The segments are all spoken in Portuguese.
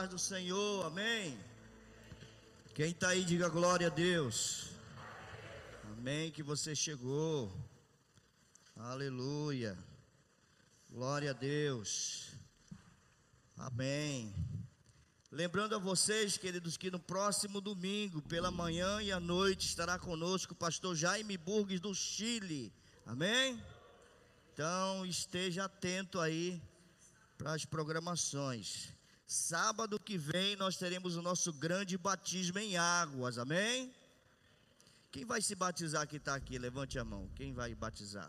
paz do Senhor, amém. Quem está aí, diga glória a Deus. Amém, que você chegou. Aleluia. Glória a Deus. Amém. Lembrando a vocês, queridos, que no próximo domingo, pela manhã e à noite, estará conosco o pastor Jaime Burgues do Chile. Amém? Então, esteja atento aí para as programações. Sábado que vem nós teremos o nosso grande batismo em águas. Amém? Quem vai se batizar que está aqui? Levante a mão. Quem vai batizar?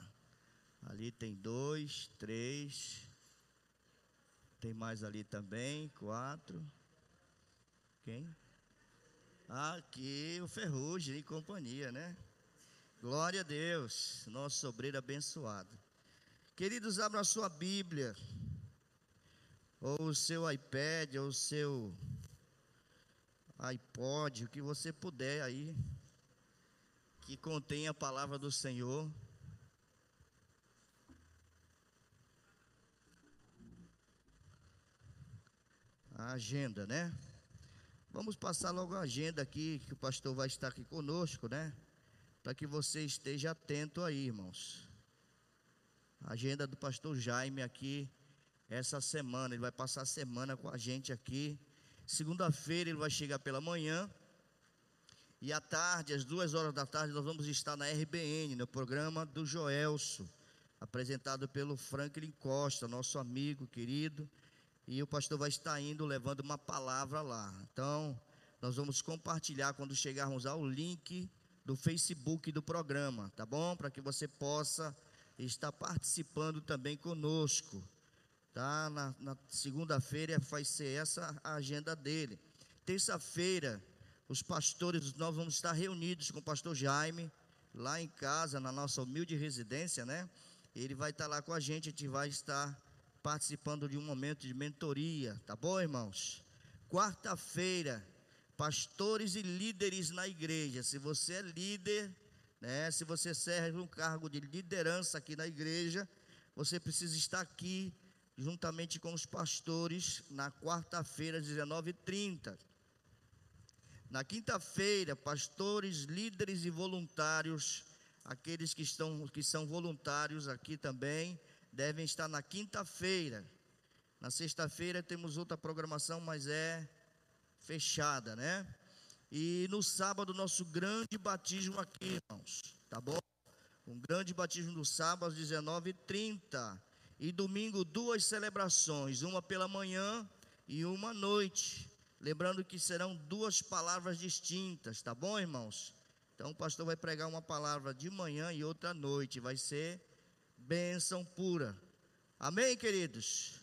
Ali tem dois, três. Tem mais ali também, quatro. Quem? Aqui o Ferrugem e companhia, né? Glória a Deus, nosso obreiro abençoado. Queridos, abra a sua Bíblia, ou o seu iPad, ou o seu iPod, o que você puder aí, que contém a palavra do Senhor. A agenda, né? Vamos passar logo a agenda aqui, que o pastor vai estar aqui conosco, né? Para que você esteja atento aí, irmãos. A agenda do pastor Jaime aqui, essa semana, ele vai passar a semana com a gente aqui. Segunda-feira ele vai chegar pela manhã. E à tarde, às duas horas da tarde, nós vamos estar na RBN, no programa do Joelso, apresentado pelo Franklin Costa, nosso amigo querido e o pastor vai estar indo levando uma palavra lá. Então, nós vamos compartilhar quando chegarmos ao link do Facebook do programa, tá bom? Para que você possa estar participando também conosco. Tá? Na, na segunda-feira vai ser essa a agenda dele. Terça-feira, os pastores, nós vamos estar reunidos com o pastor Jaime, lá em casa, na nossa humilde residência, né? Ele vai estar lá com a gente, a gente vai estar participando de um momento de mentoria, tá bom, irmãos? Quarta-feira, pastores e líderes na igreja. Se você é líder, né, se você serve um cargo de liderança aqui na igreja, você precisa estar aqui juntamente com os pastores na quarta-feira, 19h30. Na quinta-feira, pastores, líderes e voluntários, aqueles que estão que são voluntários aqui também, devem estar na quinta-feira. Na sexta-feira temos outra programação, mas é fechada, né? E no sábado, nosso grande batismo aqui, irmãos, tá bom? Um grande batismo no sábado às 19h30. E domingo, duas celebrações, uma pela manhã e uma à noite. Lembrando que serão duas palavras distintas, tá bom, irmãos? Então o pastor vai pregar uma palavra de manhã e outra à noite. Vai ser bênção pura. Amém, queridos?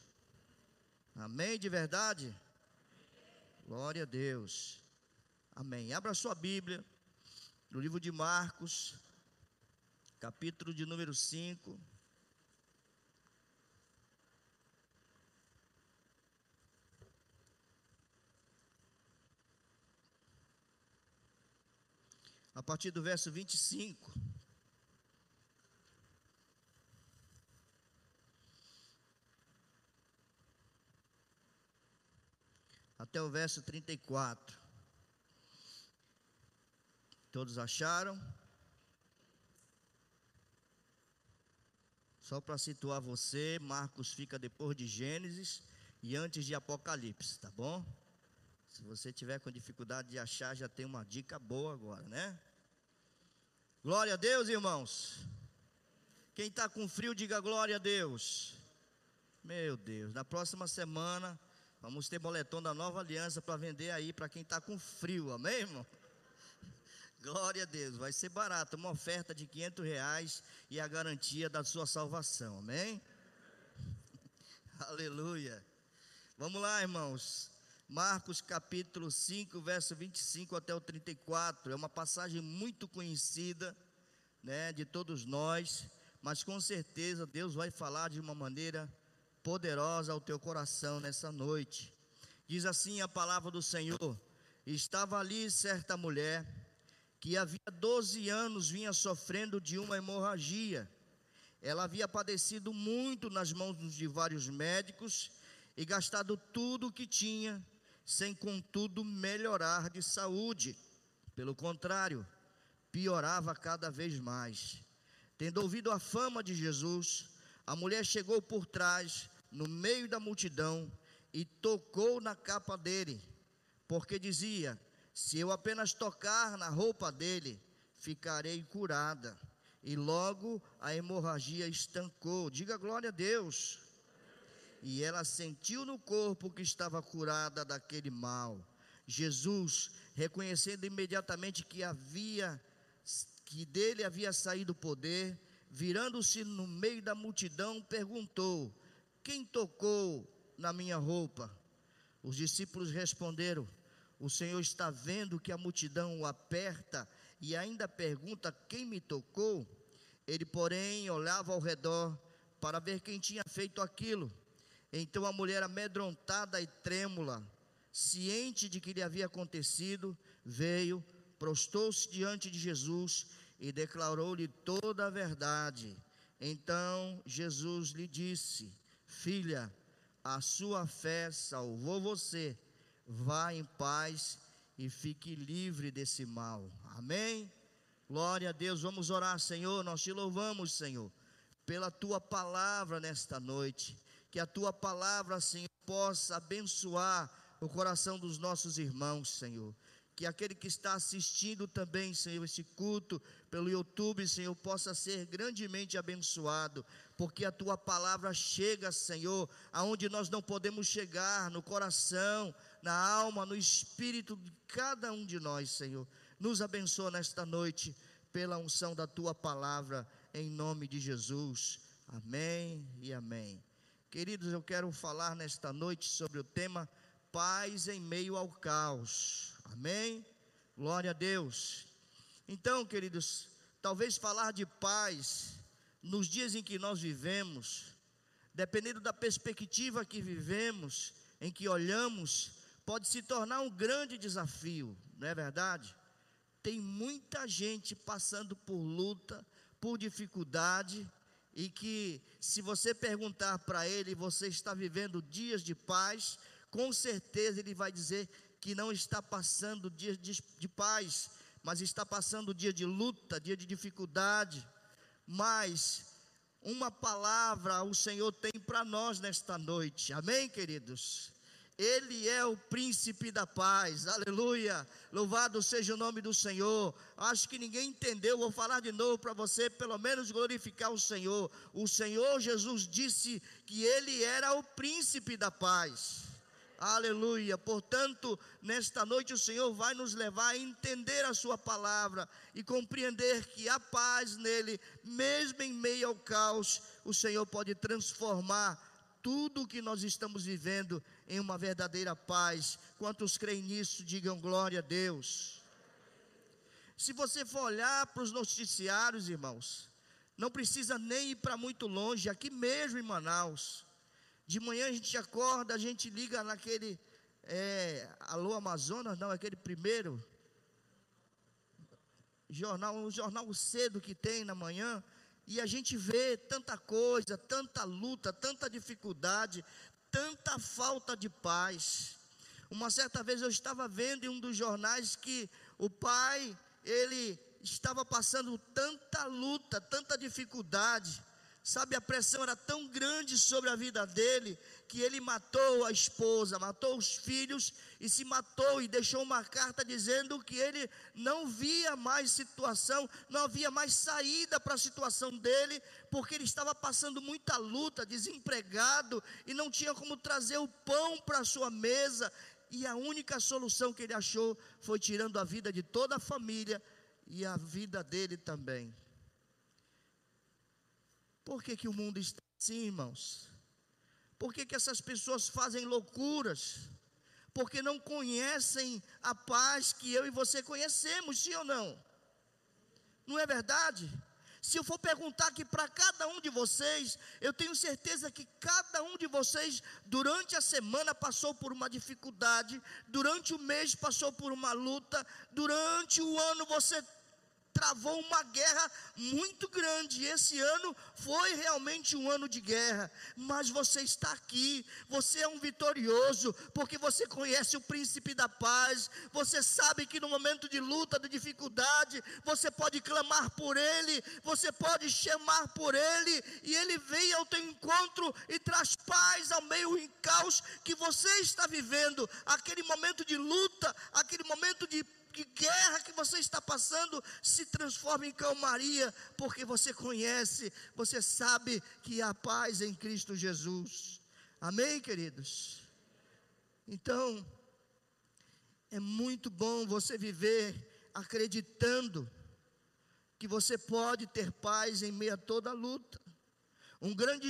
Amém de verdade? Glória a Deus. Amém. Abra sua Bíblia no livro de Marcos, capítulo de número 5. A partir do verso 25. até o verso 34. Todos acharam? Só para situar você, Marcos fica depois de Gênesis e antes de Apocalipse, tá bom? Se você tiver com dificuldade de achar, já tem uma dica boa agora, né? Glória a Deus, irmãos. Quem está com frio, diga glória a Deus. Meu Deus, na próxima semana Vamos ter boletom da nova aliança para vender aí para quem está com frio, amém, irmão? Glória a Deus, vai ser barato, uma oferta de 500 reais e a garantia da sua salvação, amém? Aleluia. Vamos lá, irmãos. Marcos capítulo 5, verso 25 até o 34. É uma passagem muito conhecida, né, de todos nós, mas com certeza Deus vai falar de uma maneira poderosa ao teu coração nessa noite. Diz assim a palavra do Senhor: Estava ali certa mulher que havia 12 anos vinha sofrendo de uma hemorragia. Ela havia padecido muito nas mãos de vários médicos e gastado tudo o que tinha, sem contudo melhorar de saúde. Pelo contrário, piorava cada vez mais. Tendo ouvido a fama de Jesus, a mulher chegou por trás, no meio da multidão, e tocou na capa dele, porque dizia: Se eu apenas tocar na roupa dele, ficarei curada. E logo a hemorragia estancou. Diga glória a Deus. E ela sentiu no corpo que estava curada daquele mal. Jesus, reconhecendo imediatamente que havia que dele havia saído o poder, virando-se no meio da multidão, perguntou: Quem tocou na minha roupa? Os discípulos responderam: O Senhor está vendo que a multidão o aperta e ainda pergunta: Quem me tocou? Ele, porém, olhava ao redor para ver quem tinha feito aquilo. Então a mulher, amedrontada e trêmula, ciente de que lhe havia acontecido, veio, prostou-se diante de Jesus e declarou-lhe toda a verdade. Então Jesus lhe disse: Filha, a sua fé salvou você. Vá em paz e fique livre desse mal. Amém? Glória a Deus. Vamos orar, Senhor. Nós te louvamos, Senhor, pela tua palavra nesta noite. Que a tua palavra, Senhor, possa abençoar o coração dos nossos irmãos, Senhor que aquele que está assistindo também, Senhor, esse culto pelo YouTube, Senhor, possa ser grandemente abençoado, porque a tua palavra chega, Senhor, aonde nós não podemos chegar, no coração, na alma, no espírito de cada um de nós, Senhor. Nos abençoa nesta noite pela unção da tua palavra, em nome de Jesus. Amém e amém. Queridos, eu quero falar nesta noite sobre o tema paz em meio ao caos. Amém? Glória a Deus. Então, queridos, talvez falar de paz nos dias em que nós vivemos, dependendo da perspectiva que vivemos, em que olhamos, pode se tornar um grande desafio, não é verdade? Tem muita gente passando por luta, por dificuldade, e que, se você perguntar para ele, você está vivendo dias de paz, com certeza ele vai dizer que não está passando dia de, de paz, mas está passando dia de luta, dia de dificuldade. Mas uma palavra o Senhor tem para nós nesta noite, amém, queridos? Ele é o príncipe da paz, aleluia. Louvado seja o nome do Senhor. Acho que ninguém entendeu, vou falar de novo para você, pelo menos glorificar o Senhor. O Senhor Jesus disse que ele era o príncipe da paz. Aleluia. Portanto, nesta noite o Senhor vai nos levar a entender a Sua palavra e compreender que a paz nele, mesmo em meio ao caos, o Senhor pode transformar tudo o que nós estamos vivendo em uma verdadeira paz. Quantos creem nisso, digam glória a Deus. Se você for olhar para os noticiários, irmãos, não precisa nem ir para muito longe, aqui mesmo em Manaus de manhã a gente acorda, a gente liga naquele é, Alô Amazonas, não, aquele primeiro jornal, um jornal cedo que tem na manhã, e a gente vê tanta coisa, tanta luta, tanta dificuldade, tanta falta de paz. Uma certa vez eu estava vendo em um dos jornais que o pai, ele estava passando tanta luta, tanta dificuldade, Sabe, a pressão era tão grande sobre a vida dele que ele matou a esposa, matou os filhos e se matou e deixou uma carta dizendo que ele não via mais situação, não havia mais saída para a situação dele, porque ele estava passando muita luta, desempregado e não tinha como trazer o pão para a sua mesa. E a única solução que ele achou foi tirando a vida de toda a família e a vida dele também. Por que, que o mundo está assim, irmãos? Por que, que essas pessoas fazem loucuras? Porque não conhecem a paz que eu e você conhecemos, sim ou não? Não é verdade? Se eu for perguntar aqui para cada um de vocês, eu tenho certeza que cada um de vocês, durante a semana, passou por uma dificuldade, durante o mês, passou por uma luta, durante o ano, você travou uma guerra muito grande. Esse ano foi realmente um ano de guerra, mas você está aqui, você é um vitorioso, porque você conhece o príncipe da paz, você sabe que no momento de luta, de dificuldade, você pode clamar por ele, você pode chamar por ele, e ele vem ao teu encontro e traz paz ao meio do caos que você está vivendo, aquele momento de luta, aquele momento de que guerra que você está passando se transforma em calmaria, porque você conhece, você sabe que há paz em Cristo Jesus. Amém, queridos? Então, é muito bom você viver acreditando que você pode ter paz em meio a toda luta. Um grande,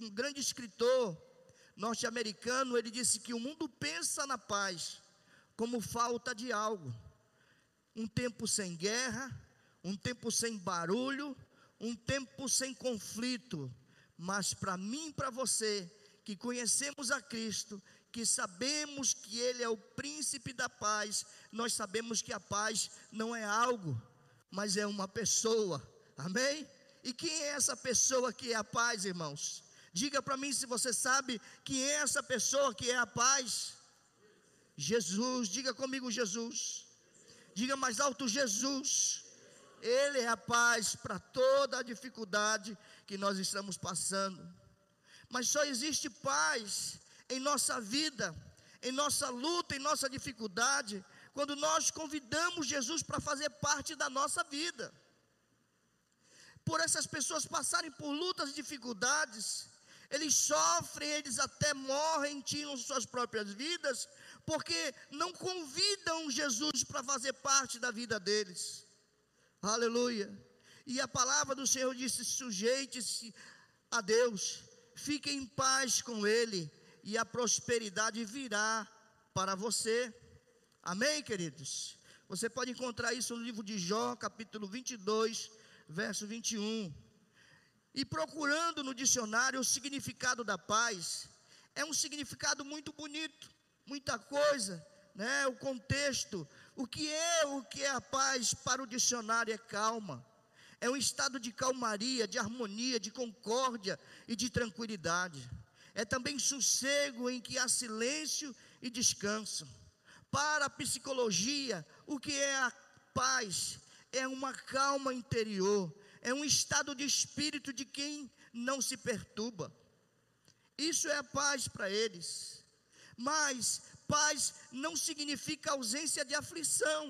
um grande escritor norte-americano, ele disse que o mundo pensa na paz como falta de algo um tempo sem guerra, um tempo sem barulho, um tempo sem conflito. Mas para mim e para você, que conhecemos a Cristo, que sabemos que Ele é o príncipe da paz, nós sabemos que a paz não é algo, mas é uma pessoa. Amém? E quem é essa pessoa que é a paz, irmãos? Diga para mim se você sabe quem é essa pessoa que é a paz. Jesus, diga comigo, Jesus. Diga mais alto: Jesus. Ele é a paz para toda a dificuldade que nós estamos passando. Mas só existe paz em nossa vida, em nossa luta, em nossa dificuldade, quando nós convidamos Jesus para fazer parte da nossa vida. Por essas pessoas passarem por lutas e dificuldades, eles sofrem, eles até morrem, tiram suas próprias vidas, porque não convidam Jesus para fazer parte da vida deles. Aleluia. E a palavra do Senhor disse: sujeite-se a Deus, fique em paz com Ele, e a prosperidade virá para você. Amém, queridos? Você pode encontrar isso no livro de Jó, capítulo 22, verso 21. E procurando no dicionário o significado da paz, é um significado muito bonito muita coisa, né? O contexto, o que é o que é a paz para o dicionário é calma. É um estado de calmaria, de harmonia, de concórdia e de tranquilidade. É também sossego em que há silêncio e descanso. Para a psicologia, o que é a paz? É uma calma interior, é um estado de espírito de quem não se perturba. Isso é a paz para eles. Mas paz não significa ausência de aflição.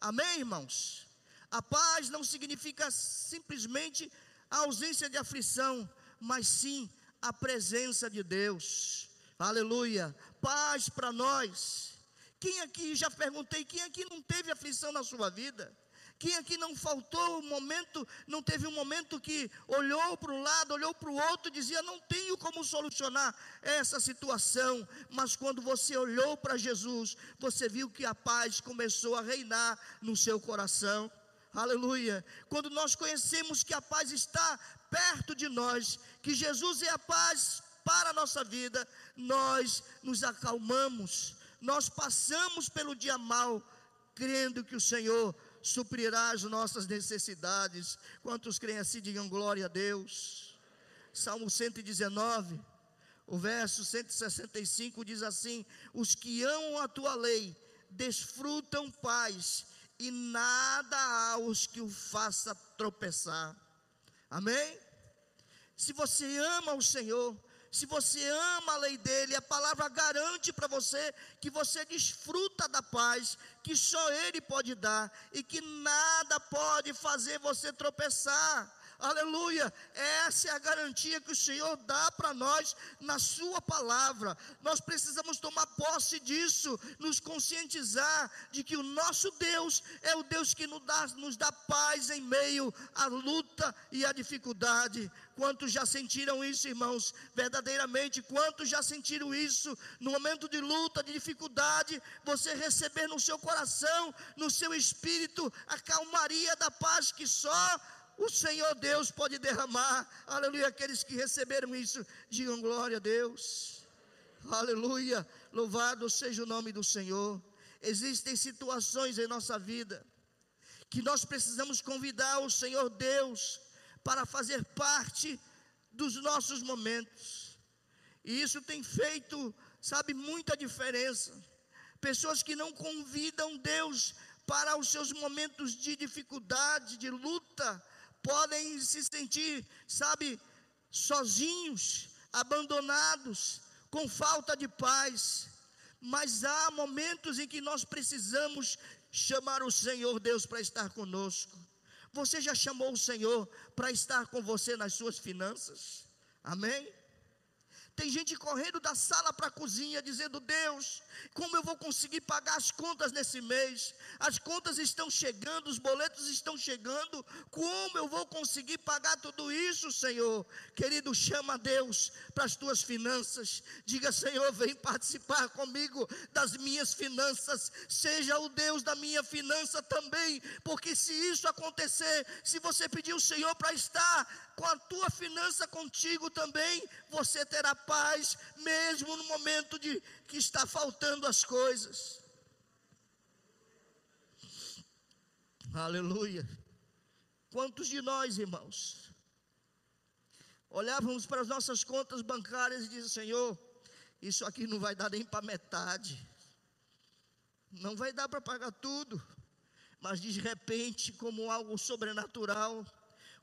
Amém, irmãos? A paz não significa simplesmente a ausência de aflição, mas sim a presença de Deus. Aleluia. Paz para nós. Quem aqui, já perguntei, quem aqui não teve aflição na sua vida? Quem aqui não faltou um momento, não teve um momento que olhou para um lado, olhou para o outro e dizia: Não tenho como solucionar essa situação. Mas quando você olhou para Jesus, você viu que a paz começou a reinar no seu coração. Aleluia. Quando nós conhecemos que a paz está perto de nós, que Jesus é a paz para a nossa vida, nós nos acalmamos, nós passamos pelo dia mal, crendo que o Senhor suprirá as nossas necessidades. Quantos creem assim, digam glória a Deus. Salmo 119, o verso 165 diz assim: Os que amam a tua lei desfrutam paz, e nada há os que o faça tropeçar. Amém? Se você ama o Senhor, se você ama a lei dele, a palavra garante para você que você desfruta da paz que só ele pode dar e que nada pode fazer você tropeçar. Aleluia! Essa é a garantia que o Senhor dá para nós na Sua palavra. Nós precisamos tomar posse disso, nos conscientizar de que o nosso Deus é o Deus que nos dá, nos dá paz em meio à luta e à dificuldade. Quantos já sentiram isso, irmãos? Verdadeiramente, quantos já sentiram isso no momento de luta, de dificuldade? Você receber no seu coração, no seu espírito, a calmaria da paz que só o Senhor Deus pode derramar. Aleluia. Aqueles que receberam isso, digam glória a Deus. Aleluia. Louvado seja o nome do Senhor. Existem situações em nossa vida que nós precisamos convidar o Senhor Deus para fazer parte dos nossos momentos. E isso tem feito, sabe, muita diferença. Pessoas que não convidam Deus para os seus momentos de dificuldade, de luta, podem se sentir, sabe, sozinhos, abandonados, com falta de paz. Mas há momentos em que nós precisamos chamar o Senhor Deus para estar conosco. Você já chamou o Senhor para estar com você nas suas finanças? Amém? Tem gente correndo da sala para a cozinha, dizendo: Deus, como eu vou conseguir pagar as contas nesse mês? As contas estão chegando, os boletos estão chegando. Como eu vou conseguir pagar tudo isso, Senhor? Querido, chama Deus para as tuas finanças. Diga: Senhor, vem participar comigo das minhas finanças. Seja o Deus da minha finança também. Porque se isso acontecer, se você pedir o Senhor para estar com a tua finança contigo também, você terá paz, mesmo no momento de que está faltando as coisas. Aleluia. Quantos de nós, irmãos, olhávamos para as nossas contas bancárias e dizíamos: Senhor, isso aqui não vai dar nem para metade, não vai dar para pagar tudo, mas de repente, como algo sobrenatural,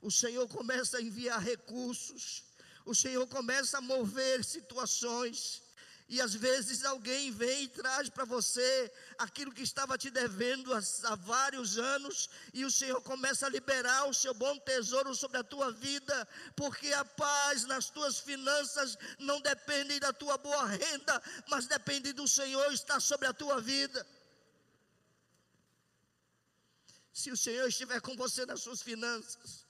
o Senhor começa a enviar recursos, o Senhor começa a mover situações, e às vezes alguém vem e traz para você aquilo que estava te devendo há, vários anos, e o Senhor começa a liberar o seu bom tesouro sobre a tua vida, porque a paz nas tuas finanças não depende da tua boa renda, mas depende do Senhor estar sobre a tua vida. Se o Senhor estiver com você nas suas finanças,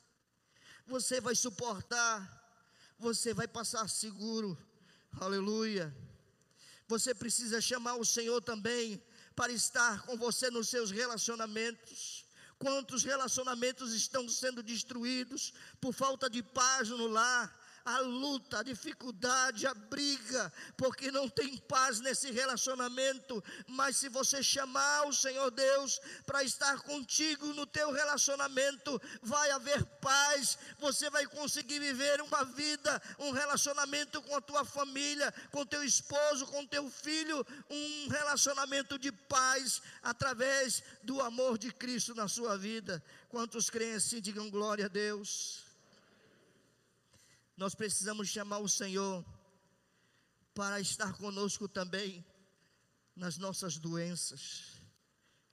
você vai suportar, você vai passar seguro, aleluia. Você precisa chamar o Senhor também para estar com você nos seus relacionamentos. Quantos relacionamentos estão sendo destruídos por falta de paz no lar? A luta, a dificuldade, a briga, porque não tem paz nesse relacionamento. Mas se você chamar o Senhor Deus para estar contigo no teu relacionamento, vai haver paz. Você vai conseguir viver uma vida, um relacionamento com a tua família, com teu esposo, com teu filho, um relacionamento de paz através do amor de Cristo na sua vida. Quantos creem assim, digam glória a Deus. Nós precisamos chamar o Senhor para estar conosco também nas nossas doenças.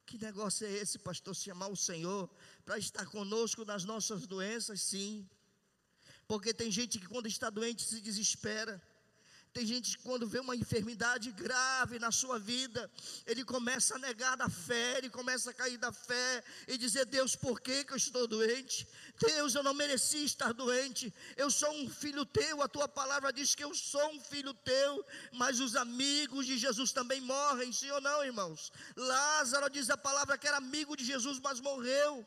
Que negócio é esse, pastor? Chamar o Senhor para estar conosco nas nossas doenças? Sim. Porque tem gente que quando está doente se desespera. Tem gente que quando vê uma enfermidade grave na sua vida, ele começa a negar da fé, ele começa a cair da fé e dizer: Deus, por que, que eu estou doente? Deus, eu não mereci estar doente. Eu sou um filho teu, a tua palavra diz que eu sou um filho teu, mas os amigos de Jesus também morrem, sim ou não, irmãos? Lázaro diz a palavra que era amigo de Jesus, mas morreu.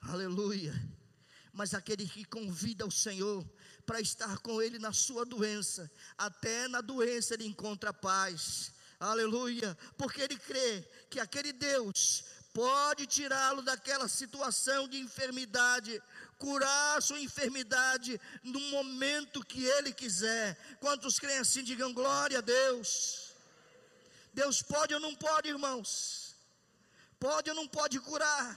Aleluia mas aquele que convida o Senhor para estar com Ele na sua doença, até na doença ele encontra paz. Aleluia, porque ele crê que aquele Deus pode tirá-lo daquela situação de enfermidade, curar sua enfermidade no momento que ele quiser. Quantos creem assim, digam glória a Deus. Deus pode ou não pode, irmãos? Pode ou não pode curar?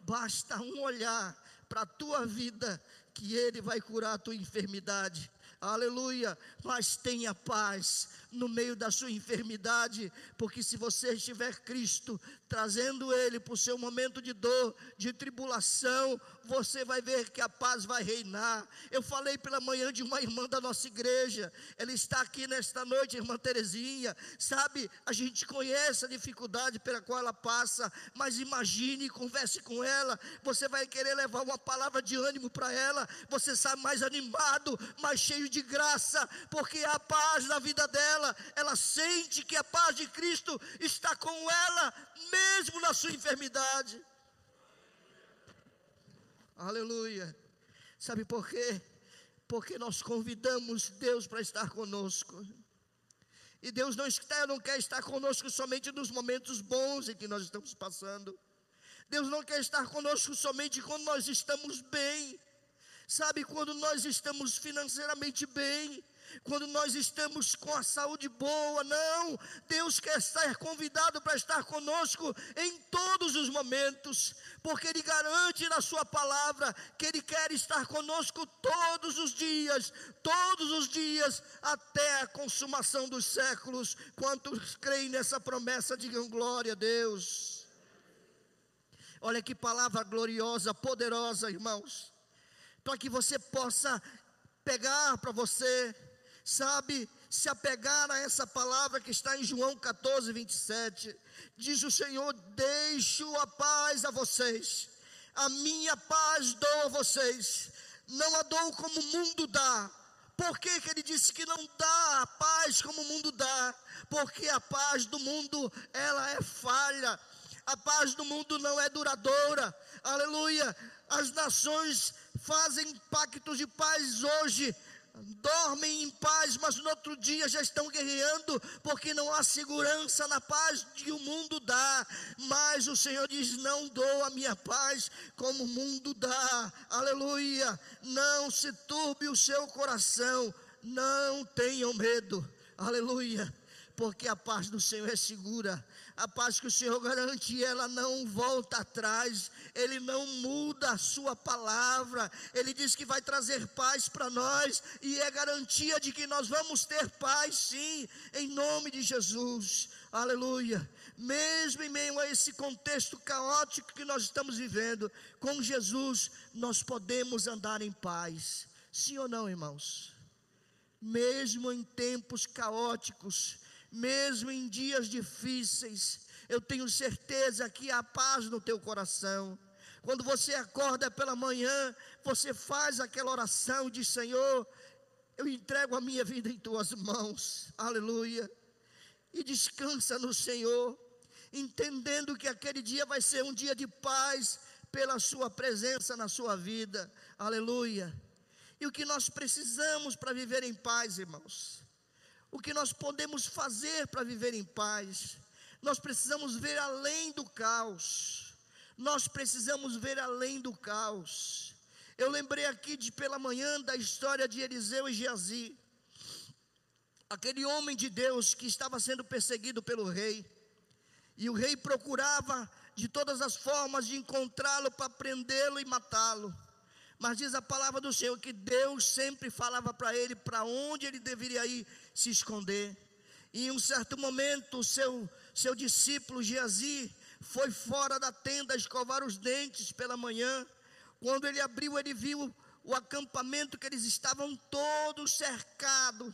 Basta um olhar para a tua vida, que Ele vai curar a tua enfermidade. Aleluia, mas tenha paz no meio da sua enfermidade, porque se você estiver Cristo, trazendo Ele para o seu momento de dor, de tribulação, você vai ver que a paz vai reinar. Eu falei pela manhã de uma irmã da nossa igreja, ela está aqui nesta noite, irmã Terezinha. Sabe, a gente conhece a dificuldade pela qual ela passa, mas imagine, converse com ela. Você vai querer levar uma palavra de ânimo para ela. Você sai mais animado, mais cheio de graça, porque a paz na vida dela, ela sente que a paz de Cristo está com ela, mesmo na sua enfermidade. Aleluia. Sabe por quê? Porque nós convidamos Deus para estar conosco. E Deus não, está, não quer estar conosco somente nos momentos bons em que nós estamos passando. Deus não quer estar conosco somente quando nós estamos bem. Sabe, quando nós estamos financeiramente bem, quando nós estamos com a saúde boa, não. Deus quer estar convidado para estar conosco em todos os momentos, porque Ele garante na Sua palavra que Ele quer estar conosco todos os dias, todos os dias, até a consumação dos séculos. Quantos creem nessa promessa, digam glória a Deus. Olha que palavra gloriosa, poderosa, irmãos. Para que você possa pegar para você sabe, se apegar a essa palavra que está em João 14, 27. Diz o Senhor: Deixo a paz a vocês, a minha paz dou a vocês, não a dou como o mundo dá. Por que, que ele disse que não dá a paz como o mundo dá? Porque a paz do mundo, ela é falha. A paz do mundo não é duradoura. Aleluia. As nações fazem pactos de paz hoje, dormem em paz, mas no outro dia já estão guerreando, porque não há segurança na paz que o mundo dá. Mas o Senhor diz: Não dou a minha paz como o mundo dá. Aleluia. Não se turbe o seu coração, não tenham medo. Aleluia porque a paz do Senhor é segura, a paz que o Senhor garante, ela não volta atrás, Ele não muda a Sua palavra, Ele diz que vai trazer paz para nós, e é garantia de que nós vamos ter paz, sim, em nome de Jesus, aleluia. Mesmo em meio a esse contexto caótico que nós estamos vivendo, com Jesus nós podemos andar em paz, sim ou não, irmãos? Mesmo em tempos caóticos, mesmo em dias difíceis, eu tenho certeza que há paz no teu coração. Quando você acorda pela manhã, você faz aquela oração de Senhor, eu entrego a minha vida em tuas mãos, aleluia, e descansa no Senhor, entendendo que aquele dia vai ser um dia de paz pela Sua presença na sua vida, aleluia. E o que nós precisamos para viver em paz, irmãos? O que nós podemos fazer para viver em paz. Nós precisamos ver além do caos. Nós precisamos ver além do caos. Eu lembrei aqui de pela manhã da história de Eliseu e Geazi. Aquele homem de Deus que estava sendo perseguido pelo rei. E o rei procurava de todas as formas de encontrá-lo para prendê-lo e matá-lo. Mas diz a palavra do Senhor que Deus sempre falava para ele para onde ele deveria ir se esconder. E em um certo momento, o seu, seu discípulo Geazi foi fora da tenda escovar os dentes pela manhã. Quando ele abriu, ele viu o acampamento que eles estavam todos cercados,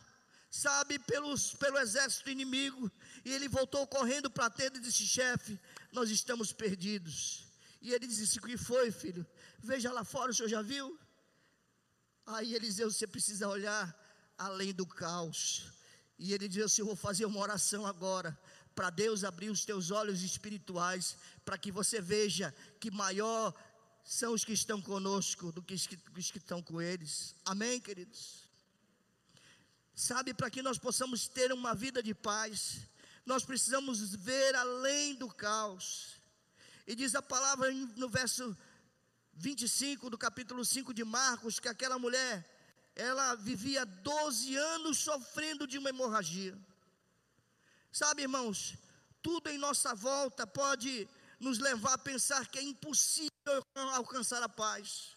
sabe, pelos, pelo exército inimigo. E ele voltou correndo para a tenda e disse: Chefe, nós estamos perdidos. E ele disse: O que foi, filho? Veja lá fora, o senhor já viu? Aí Eliseu, você precisa olhar além do caos. E ele diz assim: Eu vou fazer uma oração agora, para Deus abrir os teus olhos espirituais, para que você veja que maior são os que estão conosco do que os que, os que estão com eles. Amém, queridos? Sabe, para que nós possamos ter uma vida de paz, nós precisamos ver além do caos. E diz a palavra no verso 25 do capítulo 5 de Marcos que aquela mulher ela vivia 12 anos sofrendo de uma hemorragia. Sabe, irmãos, tudo em nossa volta pode nos levar a pensar que é impossível alcançar a paz.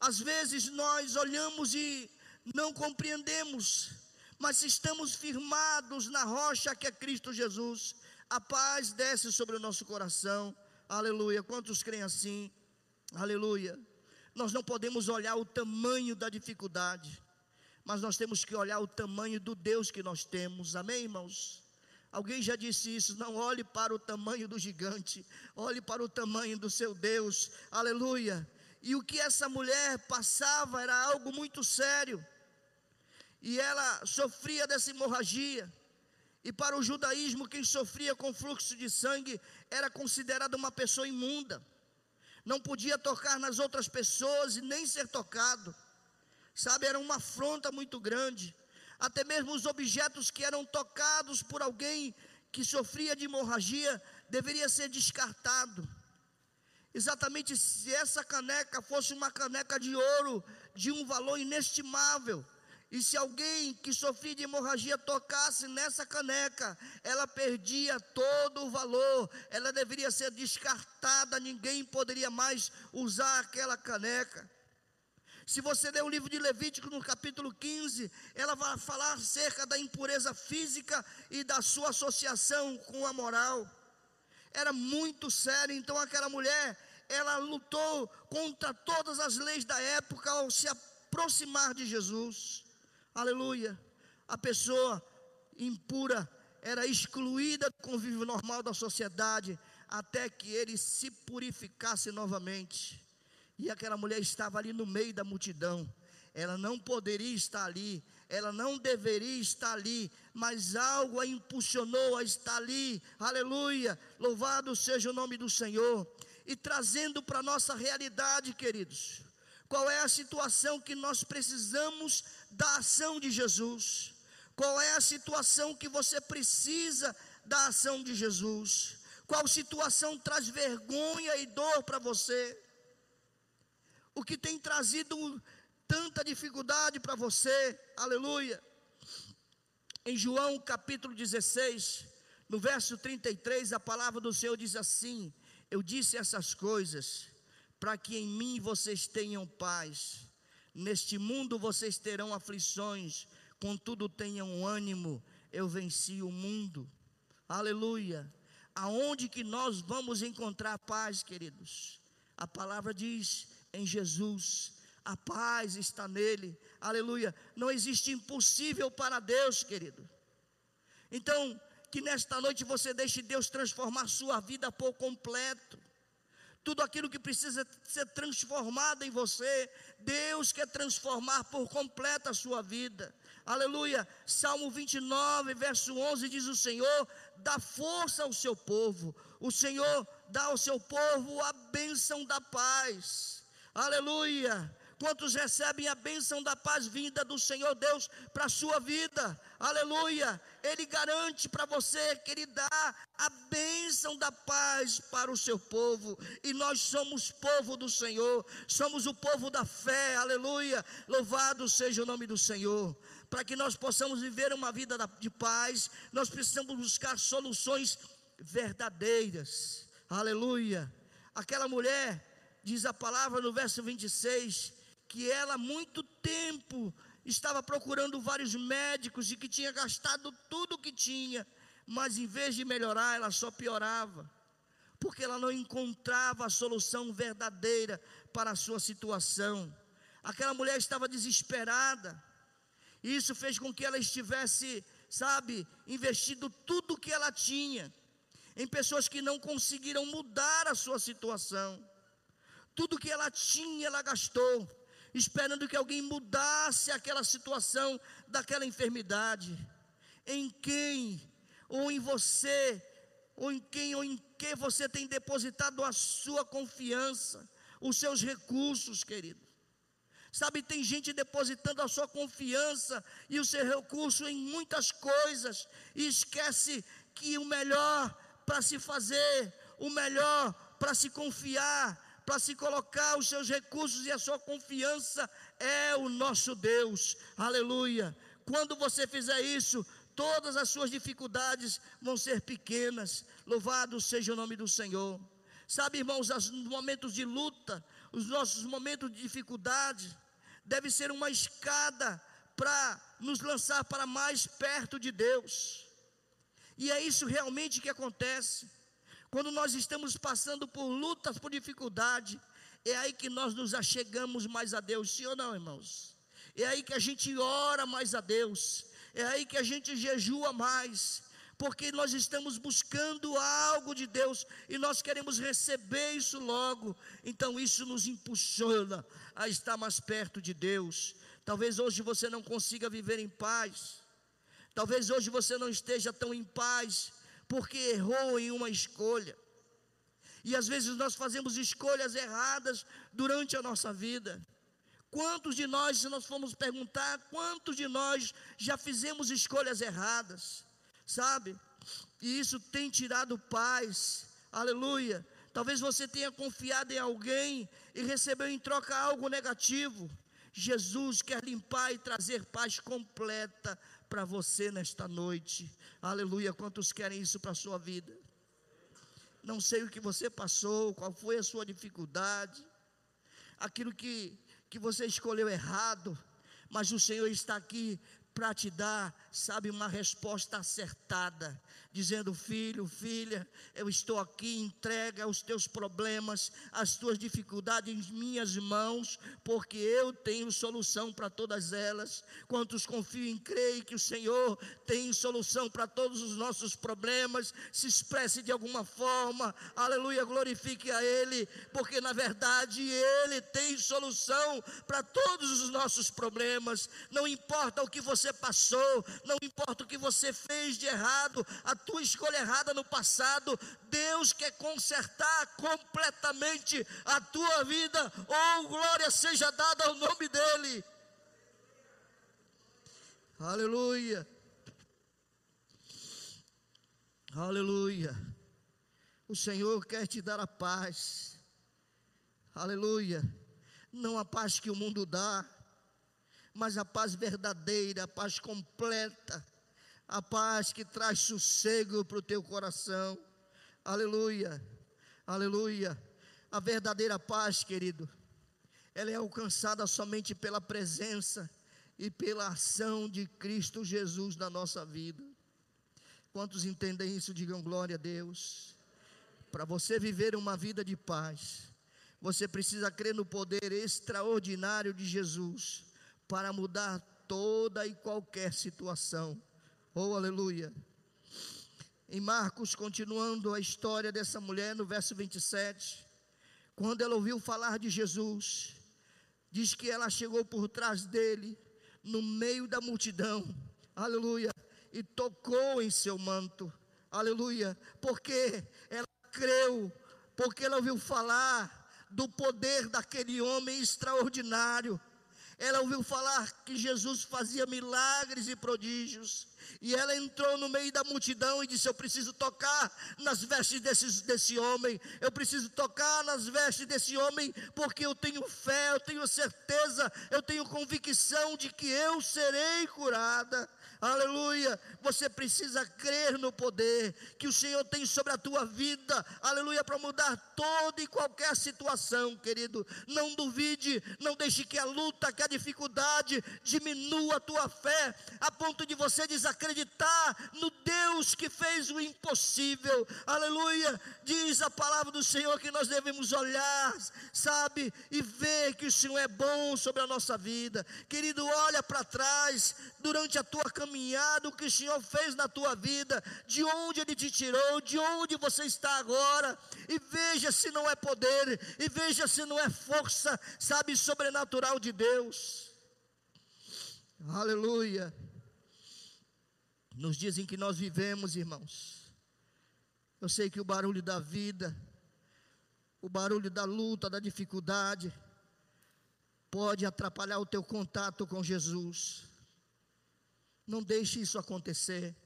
Às vezes nós olhamos e não compreendemos, mas se estamos firmados na rocha que é Cristo Jesus, a paz desce sobre o nosso coração. Aleluia. Quantos creem assim? Aleluia. Nós não podemos olhar o tamanho da dificuldade, mas nós temos que olhar o tamanho do Deus que nós temos. Amém, irmãos? Alguém já disse isso, não olhe para o tamanho do gigante, olhe para o tamanho do seu Deus. Aleluia. E o que essa mulher passava era algo muito sério. E ela sofria dessa hemorragia. E para o judaísmo, quem sofria com fluxo de sangue era considerada uma pessoa imunda não podia tocar nas outras pessoas e nem ser tocado. Sabe, era uma afronta muito grande. até mesmo os objetos que eram tocados por alguém que sofria de hemorragia deveria ser descartado. Exatamente se essa caneca fosse uma caneca de ouro de um valor inestimável, e se alguém que sofria de hemorragia tocasse nessa caneca, ela perdia todo o valor, ela deveria ser descartada, ninguém poderia mais usar aquela caneca. Se você ler o livro de Levítico no capítulo 15, ela vai falar acerca da impureza física e da sua associação com a moral. Era muito sério, então aquela mulher, ela lutou contra todas as leis da época ao se aproximar de Jesus. Aleluia. A pessoa impura era excluída do convívio normal da sociedade até que ele se purificasse novamente. E aquela mulher estava ali no meio da multidão. Ela não poderia estar ali, ela não deveria estar ali, mas algo a impulsionou a estar ali. Aleluia! Louvado seja o nome do Senhor. E trazendo para a nossa realidade, queridos, qual é a situação que nós precisamos da ação de Jesus? Qual é a situação que você precisa da ação de Jesus? Qual situação traz vergonha e dor para você? O que tem trazido tanta dificuldade para você? Aleluia. Em João capítulo 16, no verso 33, a palavra do Senhor diz assim: Eu disse essas coisas para que em mim vocês tenham paz. Neste mundo vocês terão aflições, contudo tenham ânimo, eu venci o mundo. Aleluia. Aonde que nós vamos encontrar paz, queridos? A palavra diz em Jesus, a paz está nele. Aleluia. Não existe impossível para Deus, querido. Então, que nesta noite você deixe Deus transformar sua vida por completo tudo aquilo que precisa ser transformado em você, Deus quer transformar por completa a sua vida. Aleluia. Salmo 29, verso 11 diz: O Senhor dá força ao seu povo, o Senhor dá ao seu povo a bênção da paz. Aleluia. Quantos recebem a bênção da paz vinda do Senhor Deus para a sua vida? Aleluia! Ele garante para você que Ele dá a bênção da paz para o seu povo, e nós somos povo do Senhor, somos o povo da fé, aleluia! Louvado seja o nome do Senhor. Para que nós possamos viver uma vida de paz, nós precisamos buscar soluções verdadeiras, aleluia! Aquela mulher, diz a palavra no verso 26, que ela há muito tempo estava procurando vários médicos e que tinha gastado tudo o que tinha, mas em vez de melhorar, ela só piorava, porque ela não encontrava a solução verdadeira para a sua situação. Aquela mulher estava desesperada, e isso fez com que ela estivesse, sabe, investindo tudo o que ela tinha em pessoas que não conseguiram mudar a sua situação. Tudo que ela tinha, ela gastou esperando que alguém mudasse aquela situação daquela enfermidade. Em quem, ou em você, ou em quem, ou em que você tem depositado a sua confiança, os seus recursos, querido. Sabe, tem gente depositando a sua confiança e o seu recurso em muitas coisas e esquece que o melhor para se fazer, o melhor para se confiar, para se colocar os seus recursos e a sua confiança é o nosso Deus. Aleluia. Quando você fizer isso, todas as suas dificuldades vão ser pequenas. Louvado seja o nome do Senhor. Sabe, irmãos, os momentos de luta, os nossos momentos de dificuldade, deve ser uma escada para nos lançar para mais perto de Deus. E é isso realmente que acontece. Quando nós estamos passando por lutas, por dificuldade, é aí que nós nos achegamos mais a Deus, sim ou não, irmãos? É aí que a gente ora mais a Deus, é aí que a gente jejua mais, porque nós estamos buscando algo de Deus e nós queremos receber isso logo, então isso nos impulsiona a estar mais perto de Deus. Talvez hoje você não consiga viver em paz, talvez hoje você não esteja tão em paz, porque errou em uma escolha. E às vezes nós fazemos escolhas erradas durante a nossa vida. Quantos de nós, se nós formos perguntar, quantos de nós já fizemos escolhas erradas, sabe? E isso tem tirado paz, aleluia. Talvez você tenha confiado em alguém e recebeu em troca algo negativo. Jesus quer limpar e trazer paz completa para você nesta noite. Aleluia. Quantos querem isso para a sua vida? Não sei o que você passou, qual foi a sua dificuldade, aquilo que, que você escolheu errado, mas o Senhor está aqui para te dar, sabe, uma resposta acertada dizendo: Filho, filha, eu estou aqui, entrega os teus problemas, as tuas dificuldades em minhas mãos, porque eu tenho solução para todas elas. Quantos confiam e creem que o Senhor tem solução para todos os nossos problemas, se expresse de alguma forma, aleluia, glorifique a Ele, porque na verdade Ele tem solução para todos os nossos problemas. Não importa o que você passou, não importa o que você fez de errado, a tua escolha errada no passado, Deus quer consertar completamente a tua vida. Oh, glória seja dada ao nome dEle. Aleluia. Aleluia. O Senhor quer te dar a paz. Aleluia. Não a paz que o mundo dá, mas a paz verdadeira, a paz completa a paz que traz sossego para o teu coração. Aleluia, aleluia. A verdadeira paz, querido, ela é alcançada somente pela presença e pela ação de Cristo Jesus na nossa vida. Quantos entendem isso, digam glória a Deus. Para você viver uma vida de paz, você precisa crer no poder extraordinário de Jesus para mudar toda e qualquer situação. Oh, aleluia. Em Marcos, continuando a história dessa mulher, no verso 27, quando ela ouviu falar de Jesus, diz que ela chegou por trás dele, no meio da multidão, aleluia, e tocou em seu manto, aleluia, porque ela creu, porque ela ouviu falar do poder daquele homem extraordinário, ela ouviu falar que Jesus fazia milagres e prodígios, e ela entrou no meio da multidão e disse: Eu preciso tocar nas vestes desse, desse homem. Eu preciso tocar nas vestes desse homem, porque eu tenho fé, eu tenho certeza, eu tenho convicção de que eu serei curada. Aleluia. Você precisa crer no poder que o Senhor tem sobre a tua vida. Aleluia. Para mudar toda e qualquer situação, querido. Não duvide. Não deixe que a luta, que a dificuldade diminua a tua fé. A ponto de você desacreditar no Deus que fez o impossível. Aleluia. Diz a palavra do Senhor que nós devemos olhar, sabe? E ver que o Senhor é bom sobre a nossa vida. Querido, olha para trás durante a tua caminhada caminhada, o que o Senhor fez na tua vida, de onde Ele te tirou, de onde você está agora, e veja se não é poder, e veja se não é força, sabe, sobrenatural de Deus. Aleluia. Nos dias em que nós vivemos, irmãos, eu sei que o barulho da vida, o barulho da luta, da dificuldade, pode atrapalhar o teu contato com Jesus. Não deixe isso acontecer.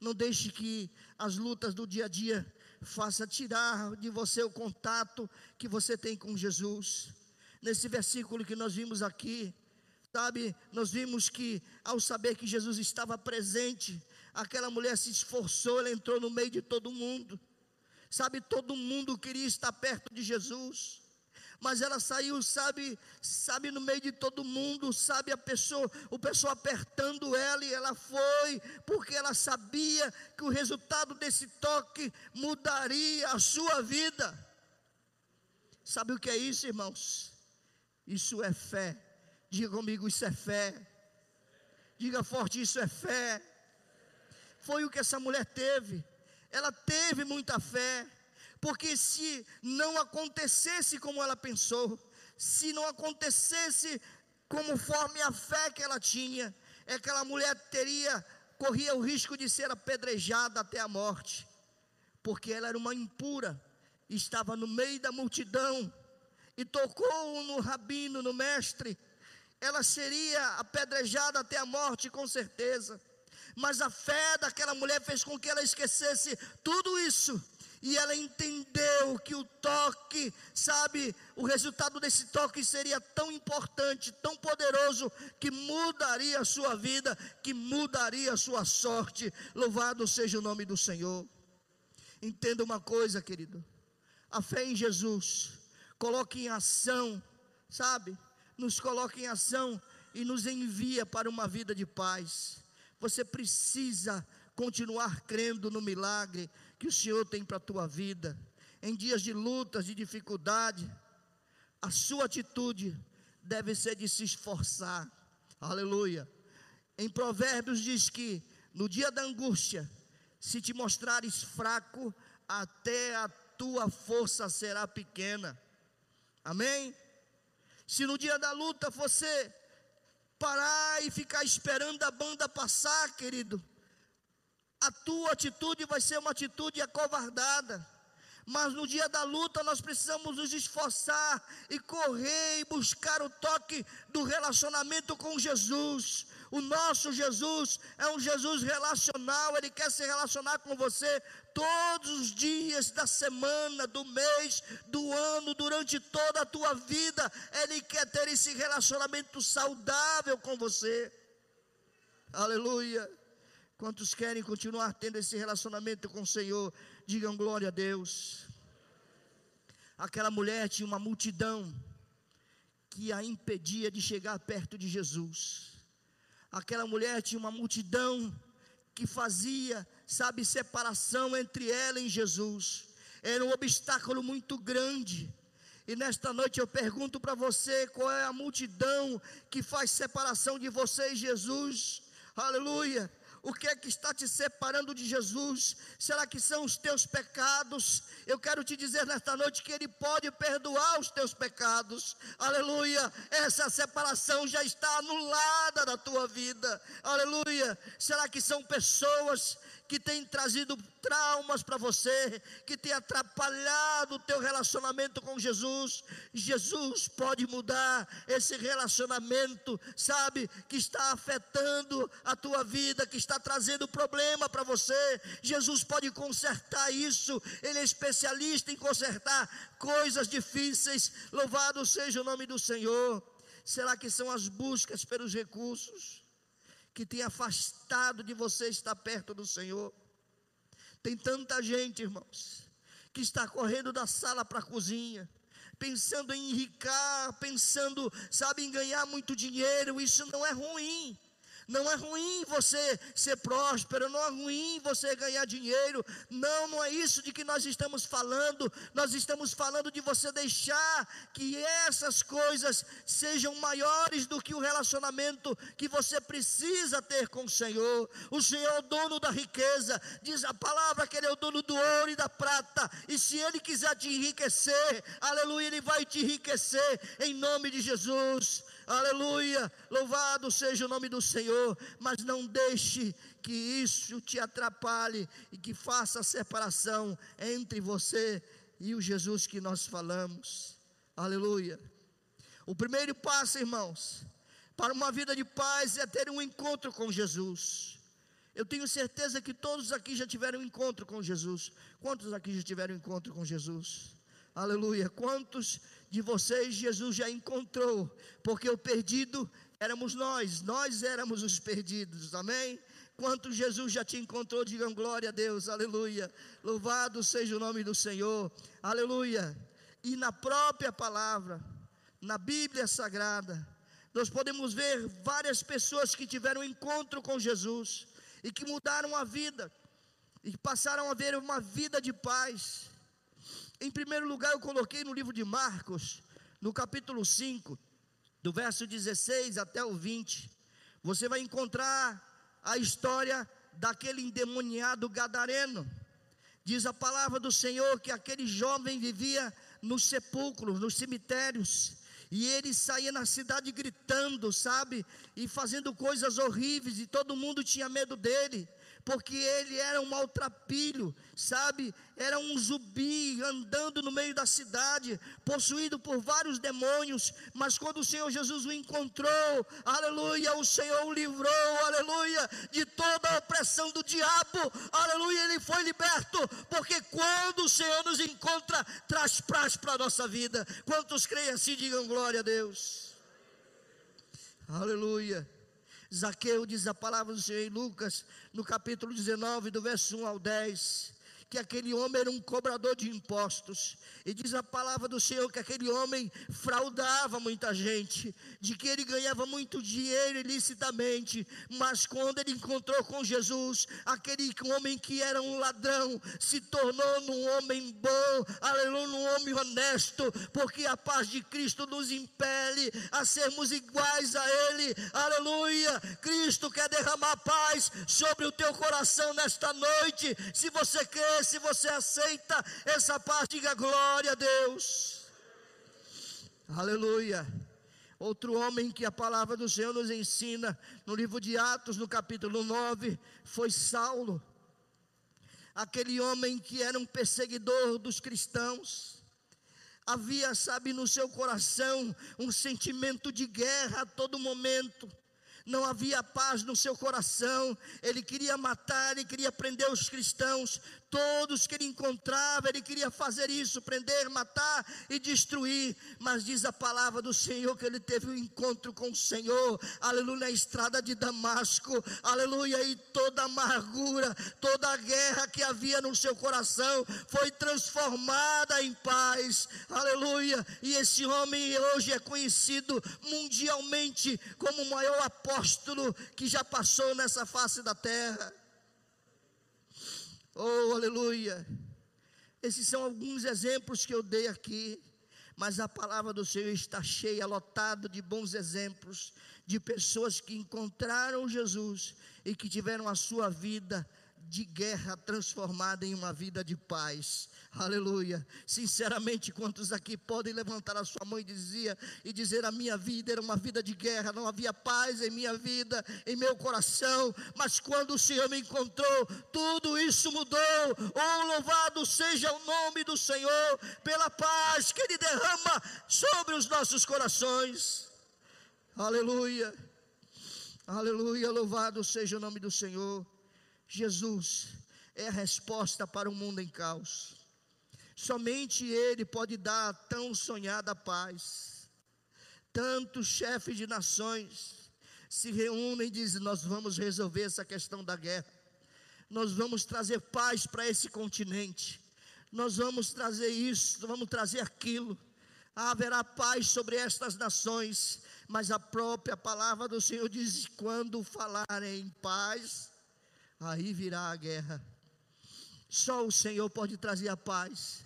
Não deixe que as lutas do dia a dia faça tirar de você o contato que você tem com Jesus. Nesse versículo que nós vimos aqui, sabe, nós vimos que ao saber que Jesus estava presente, aquela mulher se esforçou, ela entrou no meio de todo mundo. Sabe, todo mundo queria estar perto de Jesus mas ela saiu, sabe, sabe no meio de todo mundo, sabe a pessoa, o pessoal apertando ela e ela foi, porque ela sabia que o resultado desse toque mudaria a sua vida. Sabe o que é isso, irmãos? Isso é fé. Diga comigo, isso é fé. Diga forte, isso é fé. Foi o que essa mulher teve. Ela teve muita fé porque se não acontecesse como ela pensou, se não acontecesse conforme a fé que ela tinha, aquela mulher teria corria o risco de ser apedrejada até a morte, porque ela era uma impura, estava no meio da multidão e tocou no rabino, no mestre, ela seria apedrejada até a morte, com certeza. Mas a fé daquela mulher fez com que ela esquecesse tudo isso. E ela entendeu que o toque, sabe, o resultado desse toque seria tão importante, tão poderoso, que mudaria a sua vida, que mudaria a sua sorte. Louvado seja o nome do Senhor. Entenda uma coisa, querido: a fé em Jesus coloca em ação, sabe? Nos coloca em ação e nos envia para uma vida de paz. Você precisa continuar crendo no milagre que o Senhor tem para a tua vida. Em dias de lutas, de dificuldade, a sua atitude deve ser de se esforçar. Aleluia. Em Provérbios diz que no dia da angústia, se te mostrares fraco, até a tua força será pequena. Amém? Se no dia da luta você parar e ficar esperando a banda passar, querido, a tua atitude vai ser uma atitude acovardada. Mas no dia da luta nós precisamos nos esforçar e correr e buscar o toque do relacionamento com Jesus. O nosso Jesus é um Jesus relacional, ele quer se relacionar com você todos os dias da semana, do mês, do ano, durante toda a tua vida. Ele quer ter esse relacionamento saudável com você. Aleluia. Quantos querem continuar tendo esse relacionamento com o Senhor, digam glória a Deus. Aquela mulher tinha uma multidão que a impedia de chegar perto de Jesus. Aquela mulher tinha uma multidão que fazia, sabe, separação entre ela e Jesus. Era um obstáculo muito grande. E nesta noite eu pergunto para você: qual é a multidão que faz separação de você e Jesus? Aleluia. O que é que está te separando de Jesus? Será que são os teus pecados? Eu quero te dizer nesta noite que Ele pode perdoar os teus pecados. Aleluia. Essa separação já está anulada da tua vida. Aleluia. Será que são pessoas que têm trazido traumas para você, que tem atrapalhado o teu relacionamento com Jesus. Jesus pode mudar esse relacionamento, sabe, que está afetando a tua vida, que está trazendo problema para você. Jesus pode consertar isso. Ele é especialista em consertar coisas difíceis. Louvado seja o nome do Senhor. Será que são as buscas pelos recursos? Que tem afastado de você estar perto do Senhor. Tem tanta gente, irmãos, que está correndo da sala para a cozinha, pensando em enricar, pensando, sabe, em ganhar muito dinheiro. Isso não é ruim. Não é ruim você ser próspero, não é ruim você ganhar dinheiro. Não, não é isso de que nós estamos falando. Nós estamos falando de você deixar que essas coisas sejam maiores do que o relacionamento que você precisa ter com o Senhor. O Senhor é o dono da riqueza. Diz a palavra que Ele é o dono do ouro e da prata. E se Ele quiser te enriquecer, aleluia, Ele vai te enriquecer em nome de Jesus aleluia, louvado seja o nome do Senhor, mas não deixe que isso te atrapalhe e que faça a separação entre você e o Jesus que nós falamos, aleluia. O primeiro passo, irmãos, para uma vida de paz é ter um encontro com Jesus. Eu tenho certeza que todos aqui já tiveram um encontro com Jesus. Quantos aqui já tiveram um encontro com Jesus? Aleluia. Quantos de vocês Jesus já encontrou? Porque o perdido éramos nós, nós éramos os perdidos. Amém? Quantos Jesus já te encontrou? Digam glória a Deus. Aleluia. Louvado seja o nome do Senhor. Aleluia. E na própria palavra, na Bíblia Sagrada, nós podemos ver várias pessoas que tiveram encontro com Jesus e que mudaram a vida e passaram a ver uma vida de paz. Em primeiro lugar, eu coloquei no livro de Marcos, no capítulo 5, do verso 16 até o 20. Você vai encontrar a história daquele endemoniado gadareno. Diz a palavra do Senhor que aquele jovem vivia nos sepulcros, nos cemitérios, e ele saía na cidade gritando, sabe, e fazendo coisas horríveis, e todo mundo tinha medo dele porque ele era um maltrapilho, sabe? era um zumbi andando no meio da cidade, possuído por vários demônios, mas quando o Senhor Jesus o encontrou, aleluia, o Senhor o livrou, aleluia, de toda a opressão do diabo, aleluia, ele foi liberto, porque quando o Senhor nos encontra, traz paz para a nossa vida. Quantos creem assim, digam glória a Deus. Aleluia. Zaqueu diz a palavra do Senhor em Lucas, no capítulo 19, do verso 1 ao 10 que aquele homem era um cobrador de impostos. E diz a palavra do Senhor que aquele homem fraudava muita gente, de que ele ganhava muito dinheiro ilicitamente, mas quando ele encontrou com Jesus, aquele homem que era um ladrão se tornou num homem bom, aleluia, num homem honesto, porque a paz de Cristo nos impele a sermos iguais a Ele, aleluia. Cristo quer derramar paz sobre o teu coração nesta noite, se você se você aceita essa parte, diga glória a Deus. Aleluia. Outro homem que a palavra do Senhor nos ensina, no livro de Atos, no capítulo 9, foi Saulo. Aquele homem que era um perseguidor dos cristãos. Havia, sabe, no seu coração um sentimento de guerra a todo momento não havia paz no seu coração, ele queria matar, ele queria prender os cristãos, todos que ele encontrava, ele queria fazer isso, prender, matar e destruir. Mas diz a palavra do Senhor que ele teve um encontro com o Senhor, aleluia, na estrada de Damasco, aleluia, e toda a amargura, toda a guerra que havia no seu coração foi transformada em paz, aleluia. E esse homem hoje é conhecido mundialmente como o maior apóstolo que já passou nessa face da terra. Oh, aleluia. Esses são alguns exemplos que eu dei aqui, mas a palavra do Senhor está cheia, lotada de bons exemplos, de pessoas que encontraram Jesus e que tiveram a sua vida de guerra transformada em uma vida de paz. Aleluia. Sinceramente, quantos aqui podem levantar a sua mão e dizer, e dizer: A minha vida era uma vida de guerra, não havia paz em minha vida, em meu coração, mas quando o Senhor me encontrou, tudo isso mudou. Oh, louvado seja o nome do Senhor pela paz que Ele derrama sobre os nossos corações. Aleluia. Aleluia. Louvado seja o nome do Senhor. Jesus é a resposta para o mundo em caos. Somente Ele pode dar a tão sonhada paz. Tantos chefes de nações se reúnem e dizem: Nós vamos resolver essa questão da guerra, nós vamos trazer paz para esse continente, nós vamos trazer isso, vamos trazer aquilo. Haverá paz sobre estas nações, mas a própria palavra do Senhor diz: quando falarem em paz, aí virá a guerra. Só o Senhor pode trazer a paz.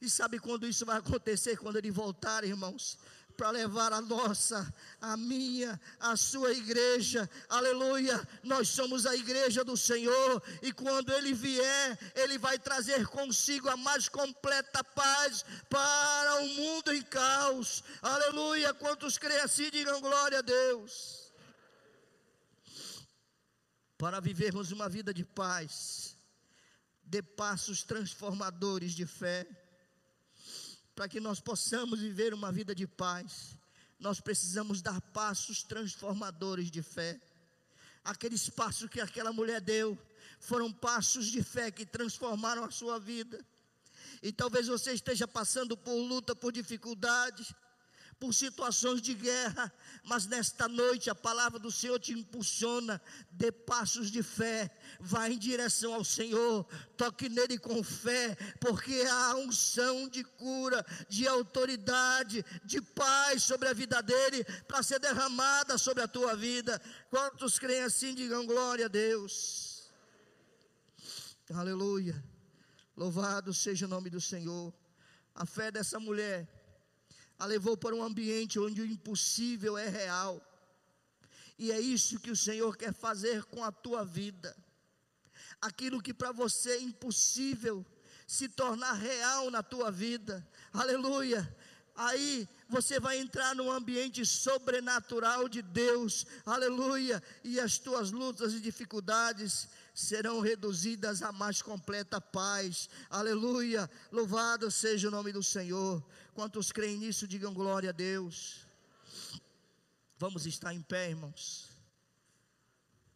E sabe quando isso vai acontecer? Quando Ele voltar, irmãos, para levar a nossa, a minha, a sua igreja, aleluia. Nós somos a igreja do Senhor, e quando Ele vier, Ele vai trazer consigo a mais completa paz para o mundo em caos, aleluia. Quantos creem assim, digam glória a Deus para vivermos uma vida de paz, de passos transformadores de fé, para que nós possamos viver uma vida de paz, nós precisamos dar passos transformadores de fé. Aqueles passos que aquela mulher deu foram passos de fé que transformaram a sua vida. E talvez você esteja passando por luta, por dificuldades, por situações de guerra, mas nesta noite a palavra do Senhor te impulsiona, dê passos de fé, vá em direção ao Senhor, toque nele com fé, porque há unção de cura, de autoridade, de paz sobre a vida dele, para ser derramada sobre a tua vida. Quantos creem assim, digam glória a Deus. Aleluia. Louvado seja o nome do Senhor. A fé dessa mulher a levou para um ambiente onde o impossível é real. E é isso que o Senhor quer fazer com a tua vida. Aquilo que para você é impossível se tornar real na tua vida. Aleluia. aí você vai entrar num ambiente sobrenatural de Deus, aleluia, e as tuas lutas e dificuldades serão reduzidas à mais completa paz, aleluia, louvado seja o nome do Senhor. Quantos creem nisso, digam glória a Deus. Vamos estar em pé, irmãos,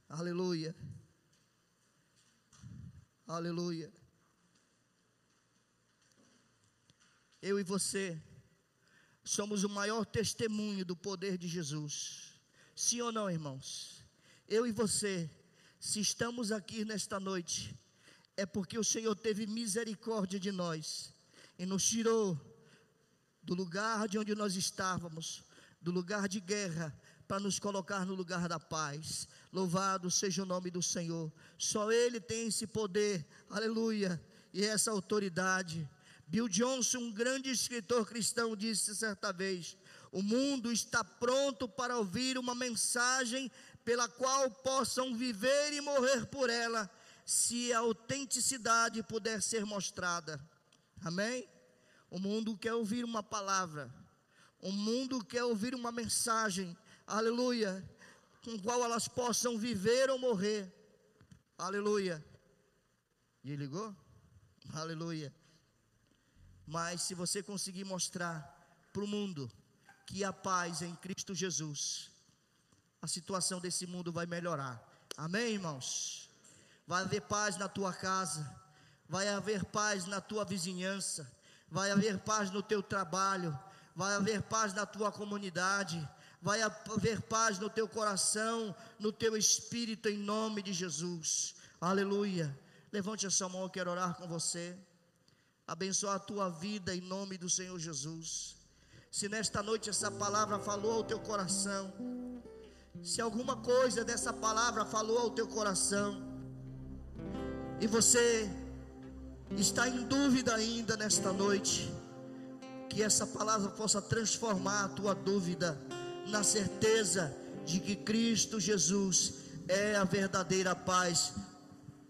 aleluia, aleluia. Eu e você somos o maior testemunho do poder de Jesus. Sim ou não, irmãos? Eu e você, se estamos aqui nesta noite, é porque o Senhor teve misericórdia de nós e nos tirou do lugar de onde nós estávamos, do lugar de guerra, para nos colocar no lugar da paz. Louvado seja o nome do Senhor. Só Ele tem esse poder, aleluia, e essa autoridade. Bill Johnson, um grande escritor cristão, disse certa vez: O mundo está pronto para ouvir uma mensagem pela qual possam viver e morrer por ela, se a autenticidade puder ser mostrada. Amém? O mundo quer ouvir uma palavra, o mundo quer ouvir uma mensagem, aleluia, com qual elas possam viver ou morrer. Aleluia. E ligou? Aleluia. Mas se você conseguir mostrar para o mundo que a paz em Cristo Jesus, a situação desse mundo vai melhorar. Amém, irmãos? Vai haver paz na tua casa, vai haver paz na tua vizinhança, vai haver paz no teu trabalho, vai haver paz na tua comunidade, vai haver paz no teu coração, no teu espírito, em nome de Jesus. Aleluia. Levante a sua mão, eu quero orar com você abençoar a tua vida em nome do Senhor Jesus. Se nesta noite essa palavra falou ao teu coração, se alguma coisa dessa palavra falou ao teu coração, e você está em dúvida ainda nesta noite, que essa palavra possa transformar a tua dúvida na certeza de que Cristo Jesus é a verdadeira paz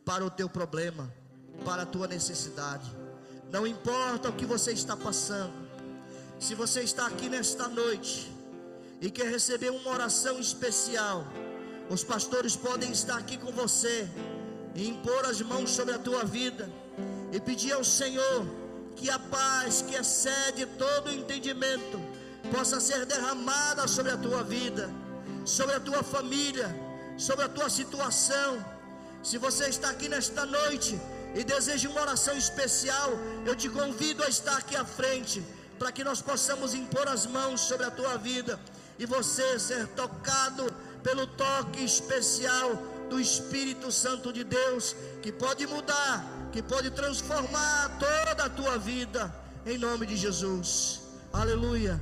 para o teu problema, para a tua necessidade. Não importa o que você está passando. Se você está aqui nesta noite e quer receber uma oração especial, os pastores podem estar aqui com você e impor as mãos sobre a tua vida e pedir ao Senhor que a paz que excede todo entendimento possa ser derramada sobre a tua vida, sobre a tua família, sobre a tua situação. Se você está aqui nesta noite e deseja uma oração especial, eu te convido a estar aqui à frente, para que nós possamos impor as mãos sobre a tua vida e você ser tocado pelo toque especial do Espírito Santo de Deus, que pode mudar, que pode transformar toda a tua vida, em nome de Jesus. Aleluia.